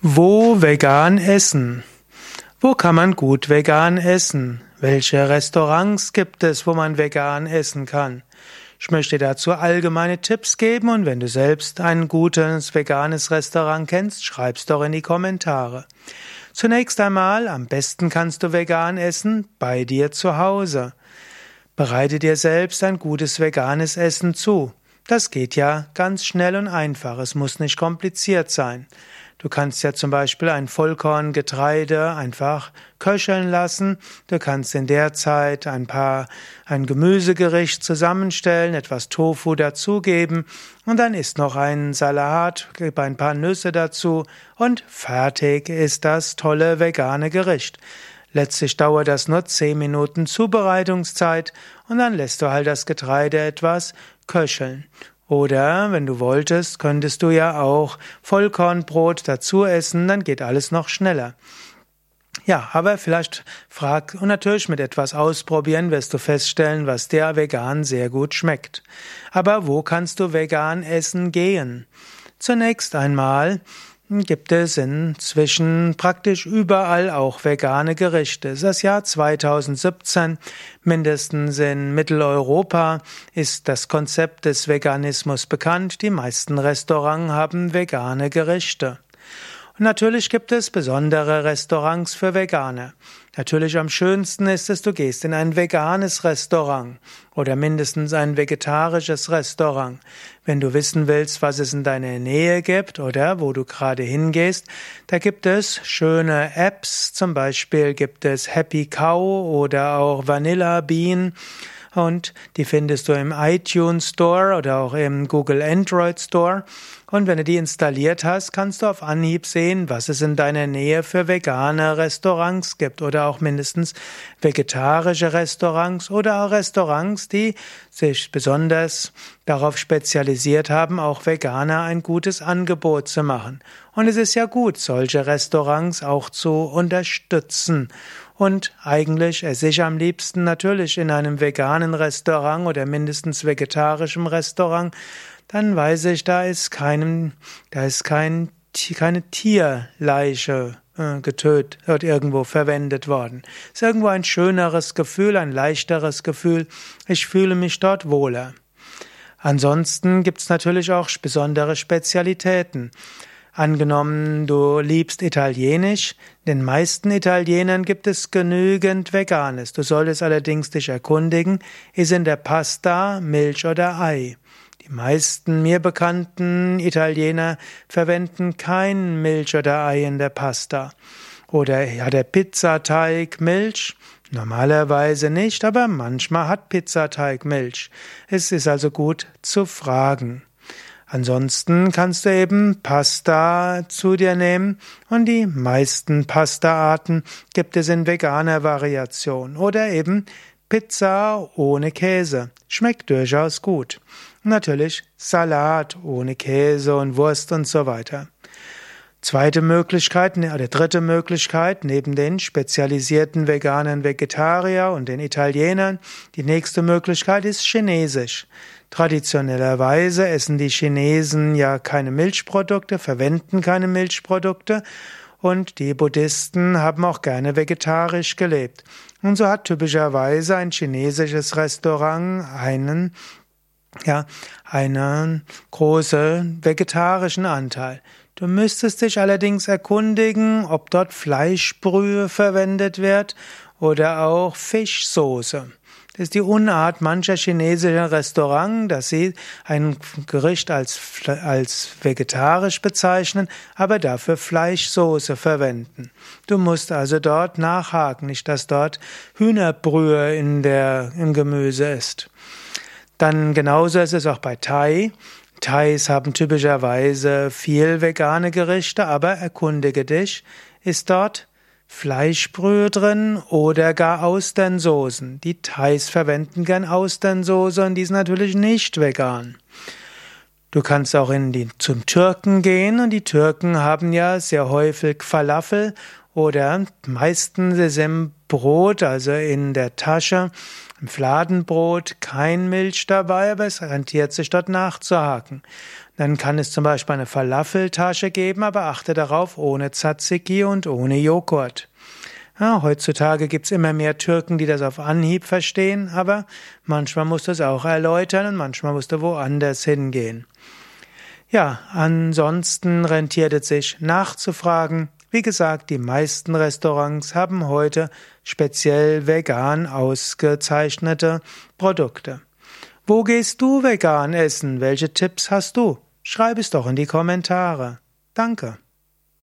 Wo vegan essen? Wo kann man gut vegan essen? Welche Restaurants gibt es, wo man vegan essen kann? Ich möchte dazu allgemeine Tipps geben und wenn du selbst ein gutes veganes Restaurant kennst, schreib's doch in die Kommentare. Zunächst einmal, am besten kannst du vegan essen bei dir zu Hause. Bereite dir selbst ein gutes veganes Essen zu. Das geht ja ganz schnell und einfach. Es muss nicht kompliziert sein. Du kannst ja zum Beispiel ein Vollkorngetreide einfach köcheln lassen. Du kannst in der Zeit ein paar, ein Gemüsegericht zusammenstellen, etwas Tofu dazugeben und dann ist noch ein Salat, gib ein paar Nüsse dazu und fertig ist das tolle vegane Gericht. Letztlich dauert das nur zehn Minuten Zubereitungszeit und dann lässt du halt das Getreide etwas köcheln. Oder, wenn du wolltest, könntest du ja auch Vollkornbrot dazu essen, dann geht alles noch schneller. Ja, aber vielleicht frag und natürlich mit etwas ausprobieren wirst du feststellen, was dir vegan sehr gut schmeckt. Aber wo kannst du vegan essen gehen? Zunächst einmal gibt es inzwischen praktisch überall auch vegane Gerichte. Das Jahr 2017, mindestens in Mitteleuropa, ist das Konzept des Veganismus bekannt. Die meisten Restaurants haben vegane Gerichte. Und natürlich gibt es besondere Restaurants für Veganer. Natürlich am schönsten ist es, du gehst in ein veganes Restaurant oder mindestens ein vegetarisches Restaurant. Wenn du wissen willst, was es in deiner Nähe gibt oder wo du gerade hingehst, da gibt es schöne Apps. Zum Beispiel gibt es Happy Cow oder auch Vanilla Bean und die findest du im iTunes Store oder auch im Google Android Store. Und wenn du die installiert hast, kannst du auf Anhieb sehen, was es in deiner Nähe für vegane Restaurants gibt oder auch mindestens vegetarische Restaurants oder auch Restaurants, die sich besonders darauf spezialisiert haben, auch Veganer ein gutes Angebot zu machen. Und es ist ja gut, solche Restaurants auch zu unterstützen. Und eigentlich esse ich am liebsten natürlich in einem veganen Restaurant oder mindestens vegetarischem Restaurant. Dann weiß ich, da ist keinem, da ist kein, keine Tierleiche äh, getötet wird irgendwo verwendet worden. Ist irgendwo ein schöneres Gefühl, ein leichteres Gefühl. Ich fühle mich dort wohler. Ansonsten gibt's natürlich auch besondere Spezialitäten. Angenommen, du liebst Italienisch, den meisten Italienern gibt es genügend Veganes. Du solltest allerdings dich erkundigen, ist in der Pasta Milch oder Ei. Die meisten mir bekannten Italiener verwenden kein Milch oder Ei in der Pasta. Oder hat der Pizzateig Milch? Normalerweise nicht, aber manchmal hat Pizzateig Milch. Es ist also gut zu fragen. Ansonsten kannst du eben Pasta zu dir nehmen und die meisten Pastaarten gibt es in veganer Variation oder eben Pizza ohne Käse. Schmeckt durchaus gut. natürlich Salat ohne Käse und Wurst und so weiter. Zweite Möglichkeit, ne, oder dritte Möglichkeit, neben den spezialisierten veganen Vegetarier und den Italienern, die nächste Möglichkeit ist Chinesisch. Traditionellerweise essen die Chinesen ja keine Milchprodukte, verwenden keine Milchprodukte und die Buddhisten haben auch gerne vegetarisch gelebt. Und so hat typischerweise ein chinesisches Restaurant einen ja, einen großen vegetarischen Anteil. Du müsstest dich allerdings erkundigen, ob dort Fleischbrühe verwendet wird oder auch Fischsoße. Das ist die Unart mancher chinesischer Restaurants, dass sie ein Gericht als, als vegetarisch bezeichnen, aber dafür Fleischsoße verwenden. Du musst also dort nachhaken, nicht dass dort Hühnerbrühe in der, im Gemüse ist. Dann genauso ist es auch bei Thai. Thais haben typischerweise viel vegane Gerichte, aber erkundige dich, ist dort Fleischbrühe drin oder gar Austernsoßen. Die Thais verwenden gern Austernsoße und die ist natürlich nicht vegan. Du kannst auch in die, zum Türken gehen und die Türken haben ja sehr häufig Falafel oder meistens ist im Brot, also in der Tasche, im Fladenbrot kein Milch dabei, aber es rentiert sich dort nachzuhaken. Dann kann es zum Beispiel eine Falafeltasche geben, aber achte darauf, ohne Tzatziki und ohne Joghurt. Ja, heutzutage gibt's immer mehr Türken, die das auf Anhieb verstehen, aber manchmal musst du es auch erläutern und manchmal musst du woanders hingehen. Ja, ansonsten rentiert es sich nachzufragen. Wie gesagt, die meisten Restaurants haben heute speziell vegan ausgezeichnete Produkte. Wo gehst du vegan essen? Welche Tipps hast du? Schreib es doch in die Kommentare. Danke.